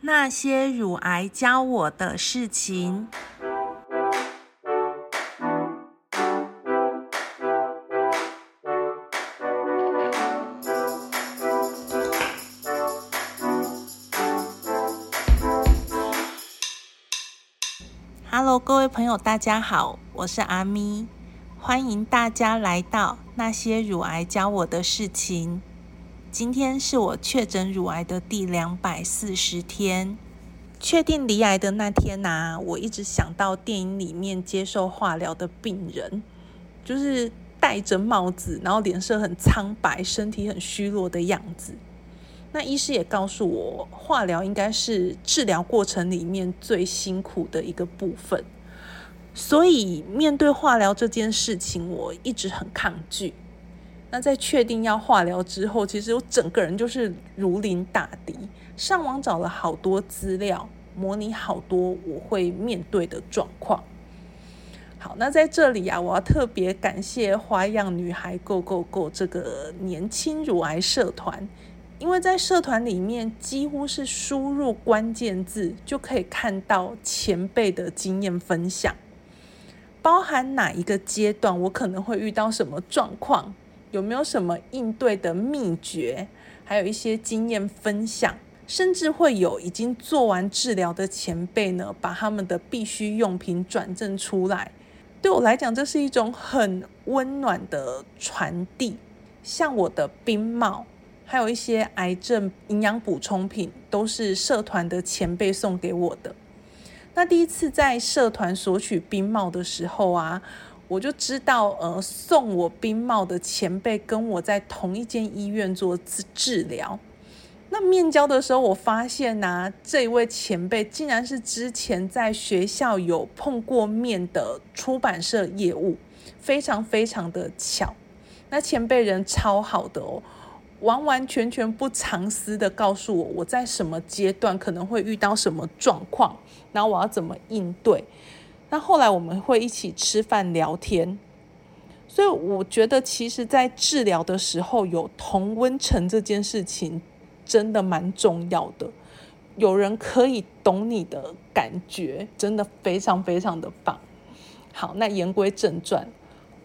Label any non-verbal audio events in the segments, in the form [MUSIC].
那些乳癌教我的事情。Hello，各位朋友，大家好，我是阿咪，欢迎大家来到那些乳癌教我的事情。今天是我确诊乳癌的第两百四十天，确定离癌的那天呐，我一直想到电影里面接受化疗的病人，就是戴着帽子，然后脸色很苍白，身体很虚弱的样子。那医师也告诉我，化疗应该是治疗过程里面最辛苦的一个部分，所以面对化疗这件事情，我一直很抗拒。那在确定要化疗之后，其实我整个人就是如临大敌。上网找了好多资料，模拟好多我会面对的状况。好，那在这里啊，我要特别感谢花样女孩 Go Go Go 这个年轻乳癌社团，因为在社团里面几乎是输入关键字就可以看到前辈的经验分享，包含哪一个阶段我可能会遇到什么状况。有没有什么应对的秘诀？还有一些经验分享，甚至会有已经做完治疗的前辈呢，把他们的必需用品转赠出来。对我来讲，这是一种很温暖的传递。像我的冰帽，还有一些癌症营养补充品，都是社团的前辈送给我的。那第一次在社团索取冰帽的时候啊。我就知道，呃，送我冰帽的前辈跟我在同一间医院做治治疗。那面交的时候，我发现呐，这位前辈竟然是之前在学校有碰过面的出版社业务，非常非常的巧。那前辈人超好的哦，完完全全不藏私的告诉我我在什么阶段可能会遇到什么状况，然后我要怎么应对。那后来我们会一起吃饭聊天，所以我觉得其实，在治疗的时候有同温层这件事情真的蛮重要的。有人可以懂你的感觉，真的非常非常的棒。好，那言归正传，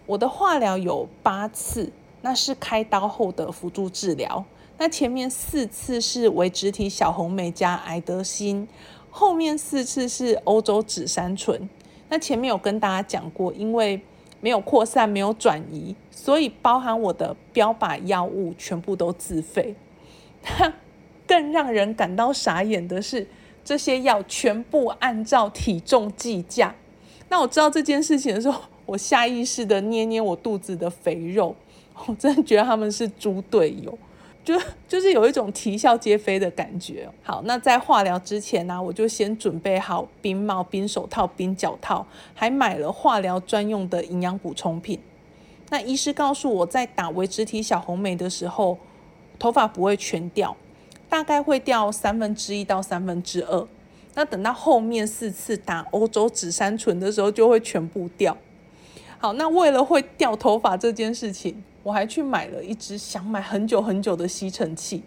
我的化疗有八次，那是开刀后的辅助治疗。那前面四次是维植体小红莓加癌德辛，后面四次是欧洲紫杉醇。那前面有跟大家讲过，因为没有扩散、没有转移，所以包含我的标靶药物全部都自费。[LAUGHS] 更让人感到傻眼的是，这些药全部按照体重计价。那我知道这件事情的时候，我下意识的捏捏我肚子的肥肉，我真的觉得他们是猪队友。就 [LAUGHS] 就是有一种啼笑皆非的感觉。好，那在化疗之前呢，我就先准备好冰帽、冰手套、冰脚套，还买了化疗专用的营养补充品。那医师告诉我在打维持体小红梅的时候，头发不会全掉，大概会掉三分之一到三分之二。那等到后面四次打欧洲紫杉醇的时候，就会全部掉。好，那为了会掉头发这件事情。我还去买了一只想买很久很久的吸尘器，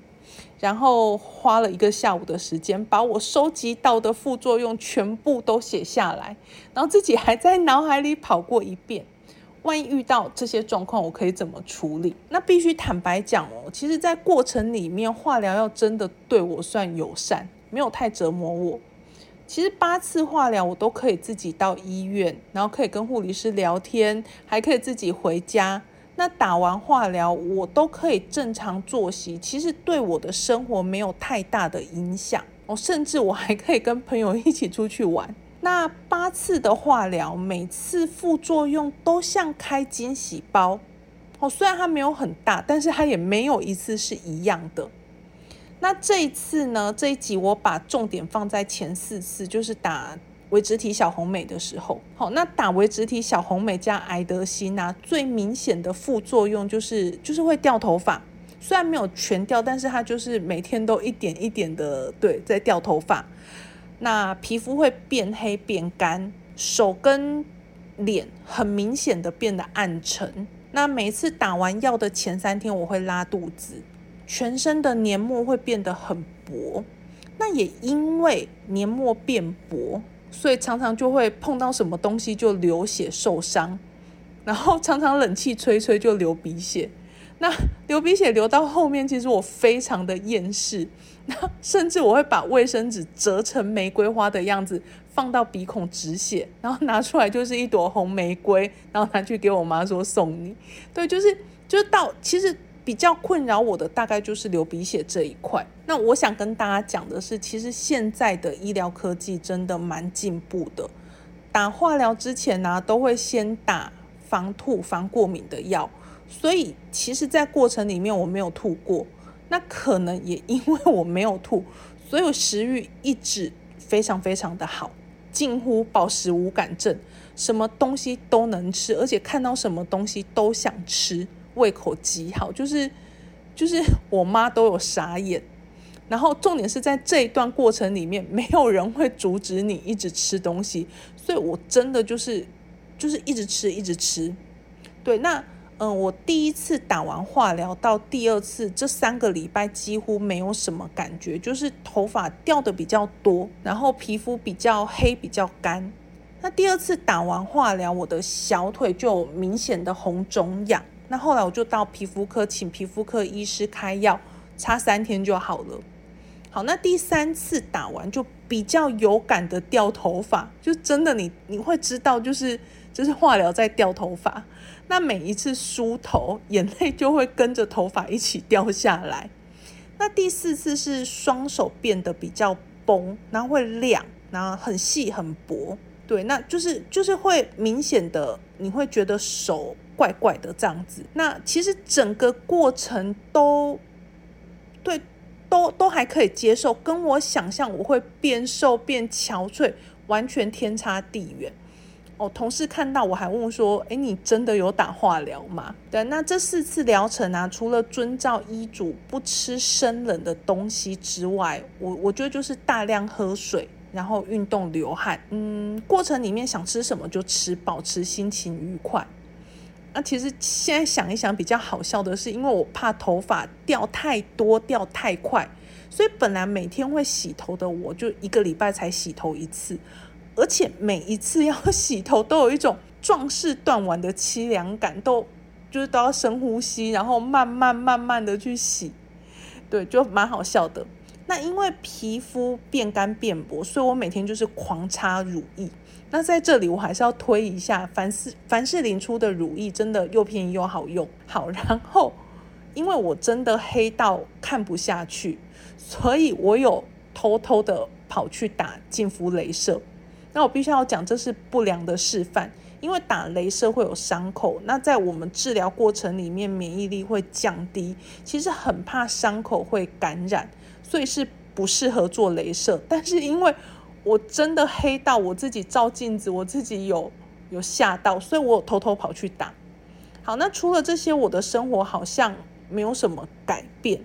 然后花了一个下午的时间，把我收集到的副作用全部都写下来，然后自己还在脑海里跑过一遍。万一遇到这些状况，我可以怎么处理？那必须坦白讲哦，其实，在过程里面，化疗要真的对我算友善，没有太折磨我。其实八次化疗，我都可以自己到医院，然后可以跟护理师聊天，还可以自己回家。那打完化疗，我都可以正常作息，其实对我的生活没有太大的影响。哦，甚至我还可以跟朋友一起出去玩。那八次的化疗，每次副作用都像开惊喜包。哦，虽然它没有很大，但是它也没有一次是一样的。那这一次呢？这一集我把重点放在前四次，就是打。维植体小红美的时候，好，那打维植体小红美加埃德辛啊，最明显的副作用就是就是会掉头发，虽然没有全掉，但是它就是每天都一点一点的对在掉头发，那皮肤会变黑变干，手跟脸很明显的变得暗沉，那每次打完药的前三天我会拉肚子，全身的黏膜会变得很薄。那也因为黏膜变薄，所以常常就会碰到什么东西就流血受伤，然后常常冷气吹吹就流鼻血。那流鼻血流到后面，其实我非常的厌世，那甚至我会把卫生纸折成玫瑰花的样子放到鼻孔止血，然后拿出来就是一朵红玫瑰，然后拿去给我妈说送你。对，就是就是到其实。比较困扰我的大概就是流鼻血这一块。那我想跟大家讲的是，其实现在的医疗科技真的蛮进步的。打化疗之前呢，都会先打防吐、防过敏的药。所以其实，在过程里面我没有吐过。那可能也因为我没有吐，所以食欲一直非常非常的好，近乎饱食无感症，什么东西都能吃，而且看到什么东西都想吃。胃口极好，就是就是我妈都有傻眼，然后重点是在这一段过程里面，没有人会阻止你一直吃东西，所以我真的就是就是一直吃一直吃。对，那嗯，我第一次打完化疗到第二次这三个礼拜几乎没有什么感觉，就是头发掉的比较多，然后皮肤比较黑比较干。那第二次打完化疗，我的小腿就明显的红肿痒。那后来我就到皮肤科，请皮肤科医师开药，擦三天就好了。好，那第三次打完就比较有感的掉头发，就真的你你会知道，就是就是化疗在掉头发。那每一次梳头，眼泪就会跟着头发一起掉下来。那第四次是双手变得比较崩，然后会亮，然后很细很薄。对，那就是就是会明显的，你会觉得手。怪怪的这样子，那其实整个过程都对，都都还可以接受，跟我想象我会变瘦变憔悴完全天差地远。哦，同事看到我还问说：“哎，你真的有打化疗吗？”对，那这四次疗程啊，除了遵照医嘱不吃生冷的东西之外，我我觉得就是大量喝水，然后运动流汗，嗯，过程里面想吃什么就吃，保持心情愉快。那其实现在想一想，比较好笑的是，因为我怕头发掉太多、掉太快，所以本来每天会洗头的，我就一个礼拜才洗头一次，而且每一次要 [LAUGHS] 洗头都有一种壮士断腕的凄凉感，都就是都要深呼吸，然后慢慢慢慢的去洗，对，就蛮好笑的。那因为皮肤变干变薄，所以我每天就是狂擦乳液。那在这里我还是要推一下凡士凡士林出的乳液，真的又便宜又好用。好，然后因为我真的黑到看不下去，所以我有偷偷的跑去打净肤镭射。那我必须要讲，这是不良的示范，因为打镭射会有伤口。那在我们治疗过程里面，免疫力会降低，其实很怕伤口会感染。所以是不适合做镭射，但是因为我真的黑到我自己照镜子，我自己有有吓到，所以我偷偷跑去打。好，那除了这些，我的生活好像没有什么改变。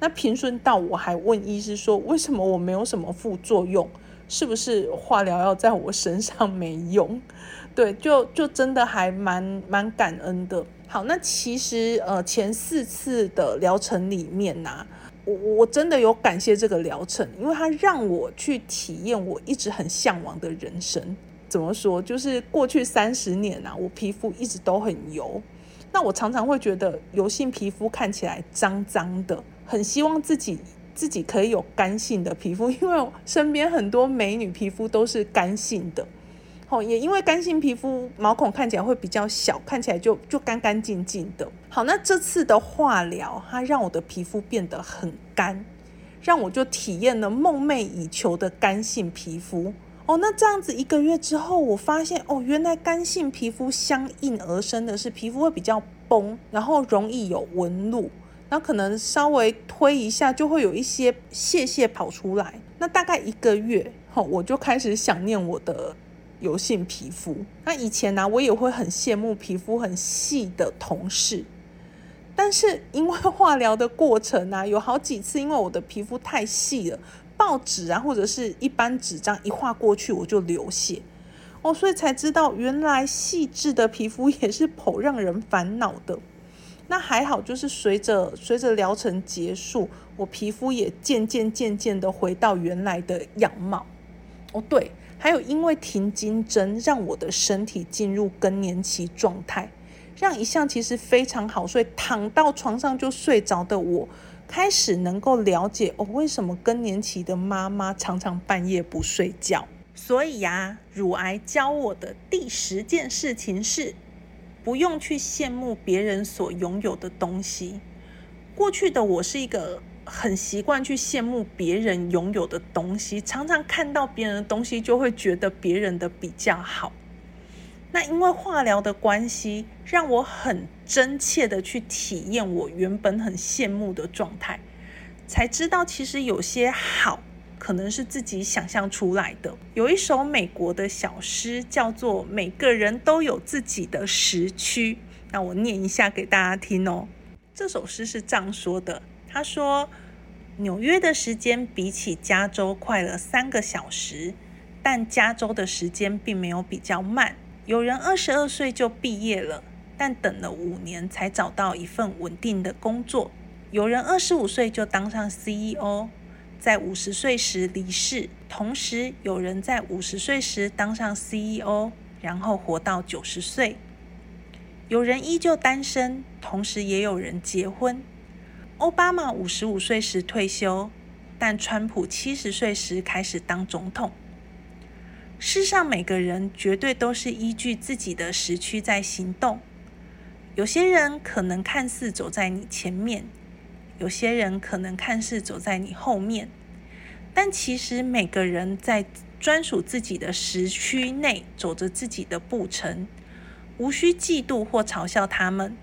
那平顺到我还问医师说，为什么我没有什么副作用？是不是化疗药在我身上没用？[LAUGHS] 对，就就真的还蛮蛮感恩的。好，那其实呃前四次的疗程里面呢。我我真的有感谢这个疗程，因为它让我去体验我一直很向往的人生。怎么说？就是过去三十年啊，我皮肤一直都很油，那我常常会觉得油性皮肤看起来脏脏的，很希望自己自己可以有干性的皮肤，因为身边很多美女皮肤都是干性的。哦，也因为干性皮肤毛孔看起来会比较小，看起来就就干干净净的。好，那这次的化疗，它让我的皮肤变得很干，让我就体验了梦寐以求的干性皮肤。哦，那这样子一个月之后，我发现哦，原来干性皮肤相应而生的是皮肤会比较崩，然后容易有纹路，那可能稍微推一下就会有一些屑屑跑出来。那大概一个月后，我就开始想念我的。油性皮肤，那以前呢，我也会很羡慕皮肤很细的同事，但是因为化疗的过程啊，[LAUGHS] 有好几次因为我的皮肤太细了，报纸啊或者是一般纸张一画过去我就流血哦，所以才知道原来细致的皮肤也是颇让人烦恼的。那还好，就是随着随着疗程结束，我皮肤也渐渐渐渐的回到原来的样貌。哦，对，还有因为停经针，让我的身体进入更年期状态，让一向其实非常好睡，躺到床上就睡着的我，开始能够了解哦，为什么更年期的妈妈常常半夜不睡觉。所以呀，乳癌教我的第十件事情是，不用去羡慕别人所拥有的东西。过去的我是一个很习惯去羡慕别人拥有的东西，常常看到别人的东西就会觉得别人的比较好。那因为化疗的关系，让我很真切的去体验我原本很羡慕的状态，才知道其实有些好。可能是自己想象出来的。有一首美国的小诗，叫做《每个人都有自己的时区》。那我念一下给大家听哦。这首诗是这样说的：他说，纽约的时间比起加州快了三个小时，但加州的时间并没有比较慢。有人二十二岁就毕业了，但等了五年才找到一份稳定的工作。有人二十五岁就当上 CEO。在五十岁时离世，同时有人在五十岁时当上 CEO，然后活到九十岁。有人依旧单身，同时也有人结婚。奥巴马五十五岁时退休，但川普七十岁时开始当总统。世上每个人绝对都是依据自己的时区在行动。有些人可能看似走在你前面。有些人可能看似走在你后面，但其实每个人在专属自己的时区内走着自己的步程，无需嫉妒或嘲笑他们。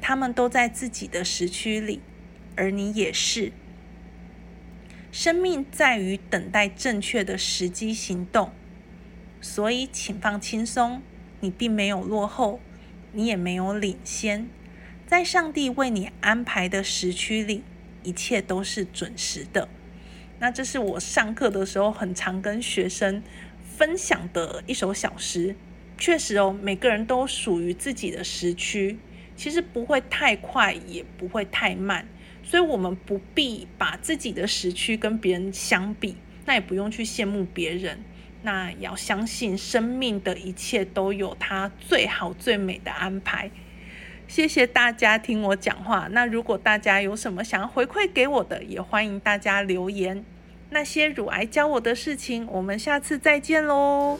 他们都在自己的时区里，而你也是。生命在于等待正确的时机行动，所以请放轻松，你并没有落后，你也没有领先。在上帝为你安排的时区里，一切都是准时的。那这是我上课的时候很常跟学生分享的一首小诗。确实哦，每个人都属于自己的时区，其实不会太快，也不会太慢，所以我们不必把自己的时区跟别人相比，那也不用去羡慕别人。那要相信生命的一切都有它最好最美的安排。谢谢大家听我讲话。那如果大家有什么想要回馈给我的，也欢迎大家留言。那些乳癌教我的事情，我们下次再见喽。